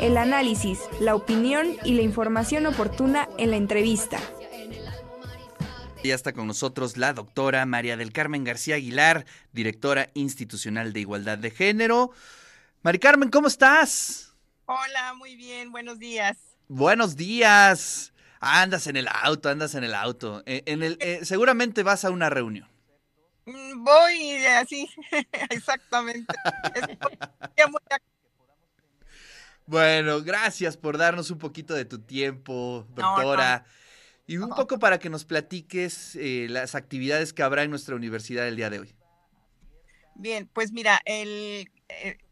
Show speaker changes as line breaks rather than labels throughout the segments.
El análisis, la opinión y la información oportuna en la entrevista.
Ya está con nosotros la doctora María del Carmen García Aguilar, directora institucional de Igualdad de Género. Mari Carmen, ¿cómo estás?
Hola, muy bien, buenos días.
Buenos días. Andas en el auto, andas en el auto. Eh, en el, eh, seguramente vas a una reunión.
Mm, voy así, exactamente.
Bueno, gracias por darnos un poquito de tu tiempo, doctora. Y un poco para que nos platiques eh, las actividades que habrá en nuestra universidad el día de hoy.
Bien, pues mira, el,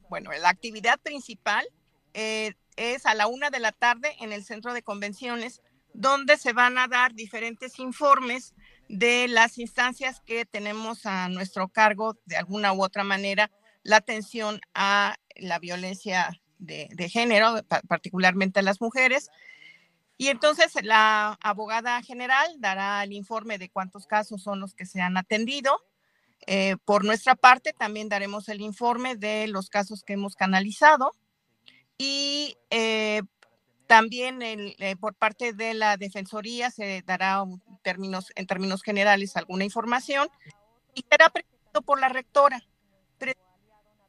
bueno, la actividad principal es a la una de la tarde en el centro de convenciones donde se van a dar diferentes informes de las instancias que tenemos a nuestro cargo, de alguna u otra manera, la atención a la violencia de, género, particularmente a las mujeres. Y entonces la abogada general dará el informe de cuántos casos son los que se han atendido. Eh, por nuestra parte, también daremos el informe de los casos que hemos canalizado. Y eh, también eh, por parte de la Defensoría se dará términos, en términos generales alguna información y será presentado por la rectora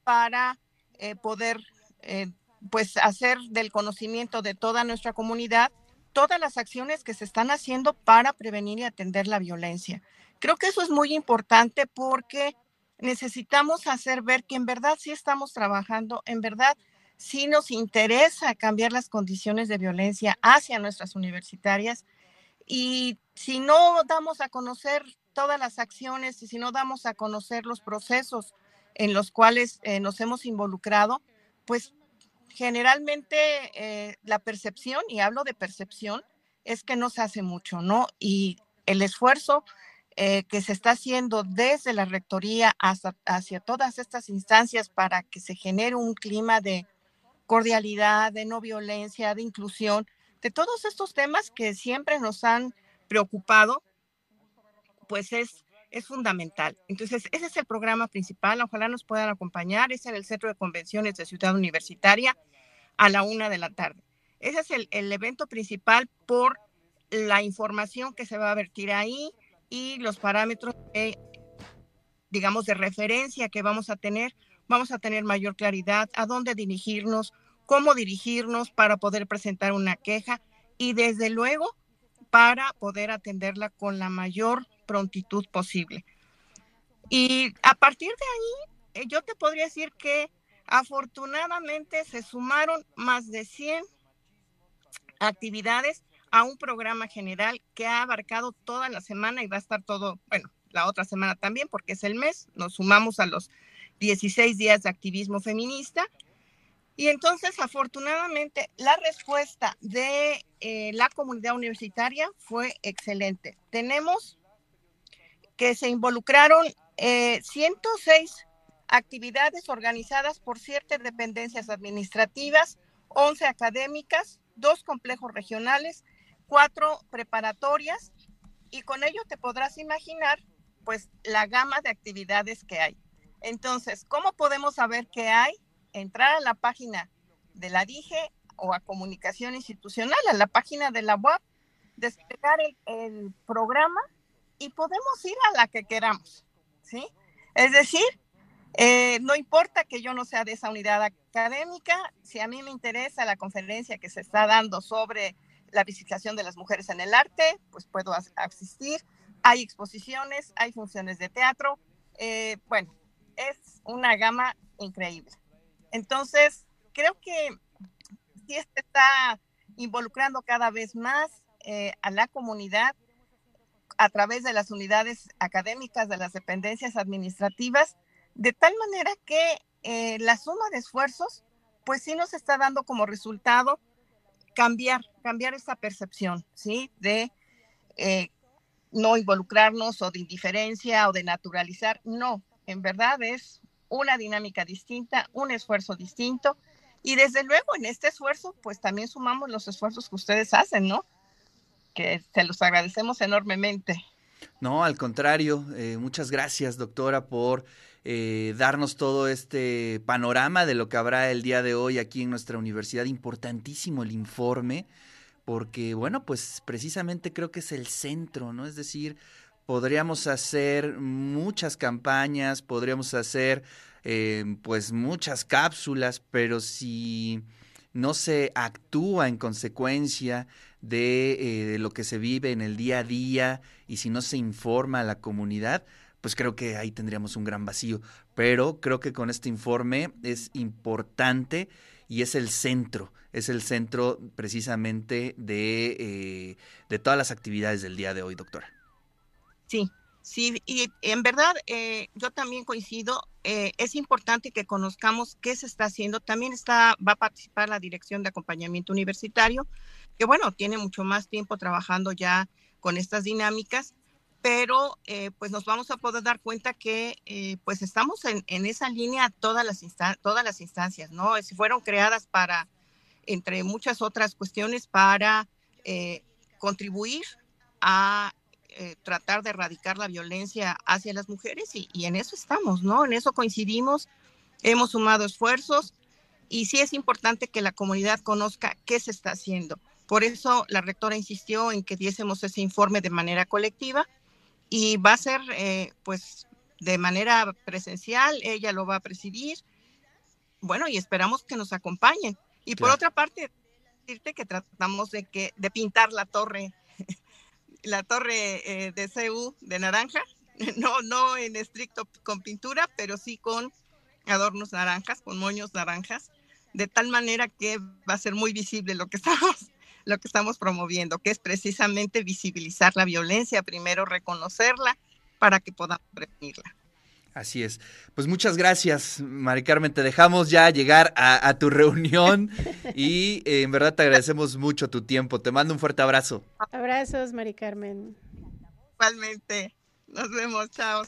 para eh, poder eh, pues hacer del conocimiento de toda nuestra comunidad todas las acciones que se están haciendo para prevenir y atender la violencia. Creo que eso es muy importante porque necesitamos hacer ver que en verdad sí estamos trabajando, en verdad si nos interesa cambiar las condiciones de violencia hacia nuestras universitarias y si no damos a conocer todas las acciones y si no damos a conocer los procesos en los cuales eh, nos hemos involucrado, pues generalmente eh, la percepción, y hablo de percepción, es que no se hace mucho, ¿no? Y el esfuerzo eh, que se está haciendo desde la rectoría hasta hacia todas estas instancias para que se genere un clima de, cordialidad, de no violencia, de inclusión, de todos estos temas que siempre nos han preocupado, pues es, es fundamental. Entonces, ese es el programa principal. Ojalá nos puedan acompañar. Es en el Centro de Convenciones de Ciudad Universitaria a la una de la tarde. Ese es el, el evento principal por la información que se va a vertir ahí y los parámetros, digamos, de referencia que vamos a tener vamos a tener mayor claridad a dónde dirigirnos, cómo dirigirnos para poder presentar una queja y desde luego para poder atenderla con la mayor prontitud posible. Y a partir de ahí, eh, yo te podría decir que afortunadamente se sumaron más de 100 actividades a un programa general que ha abarcado toda la semana y va a estar todo, bueno, la otra semana también porque es el mes, nos sumamos a los 16 días de activismo feminista. Y entonces, afortunadamente, la respuesta de eh, la comunidad universitaria fue excelente. Tenemos que se involucraron 106 eh, actividades organizadas por siete dependencias administrativas, 11 académicas, dos complejos regionales, cuatro preparatorias, y con ello te podrás imaginar pues la gama de actividades que hay. Entonces, ¿cómo podemos saber qué hay? Entrar a la página de la DIGE o a comunicación institucional, a la página de la web, despegar el, programa y podemos ir a la que queramos, ¿sí? Es decir, eh, no importa que yo no sea de esa unidad académica, si a mí me interesa la conferencia que se está dando sobre la visitación de las mujeres en el arte, pues puedo asistir. Hay exposiciones, hay funciones de teatro. Eh, bueno, es una gama increíble. Entonces, creo que sí está involucrando cada vez más eh, a la comunidad a través de las unidades académicas de las dependencias administrativas, de tal manera que eh, la suma de esfuerzos, pues sí nos está dando como resultado cambiar, cambiar esa percepción, ¿sí? De eh, no involucrarnos o de indiferencia o de naturalizar, no, en verdad es una dinámica distinta, un esfuerzo distinto. Y desde luego en este esfuerzo, pues también sumamos los esfuerzos que ustedes hacen, ¿no? Que se los agradecemos enormemente.
No, al contrario, eh, muchas gracias, doctora, por eh, darnos todo este panorama de lo que habrá el día de hoy aquí en nuestra universidad. Importantísimo el informe, porque bueno, pues precisamente creo que es el centro, ¿no? Es decir, podríamos hacer muchas campañas, podríamos hacer eh, pues muchas cápsulas, pero si no se actúa en consecuencia de, eh, de, lo que se vive en el día a día y si no se informa a la comunidad, pues creo que ahí tendríamos un gran vacío. Pero creo que con este informe es importante y es el centro, es el centro precisamente de, eh, de todas las actividades del día de hoy, doctora.
Sí, sí, y en verdad eh, yo también coincido, eh, es importante que conozcamos qué se está haciendo. También está, va a participar la Dirección de Acompañamiento Universitario, que bueno, tiene mucho más tiempo trabajando ya con estas dinámicas pero eh, pues nos vamos a poder dar cuenta que eh, pues estamos en, esa línea todas las, todas las instancias, ¿no? Si fueron creadas para, entre muchas otras cuestiones, para eh, contribuir a eh, tratar de erradicar la violencia hacia las mujeres y, en eso estamos, ¿no? En eso coincidimos, hemos sumado esfuerzos y sí es importante que la comunidad conozca qué se está haciendo. Por eso la rectora insistió en que diésemos ese informe de manera colectiva y va a ser eh, pues de manera presencial, ella lo va a presidir. Bueno, y esperamos que nos acompañen. Y claro. por otra parte, decirte que tratamos de que de pintar la torre la torre eh, de CU de naranja, no no en estricto con pintura, pero sí con adornos naranjas, con moños naranjas, de tal manera que va a ser muy visible lo que estamos lo que estamos promoviendo, que es precisamente visibilizar la violencia, primero reconocerla para que podamos prevenirla.
Así es. Pues muchas gracias, Mari Carmen. Te dejamos ya llegar a, a tu reunión y eh, en verdad te agradecemos mucho tu tiempo. Te mando un fuerte abrazo.
Abrazos, Mari Carmen.
Igualmente. Nos vemos. Chao.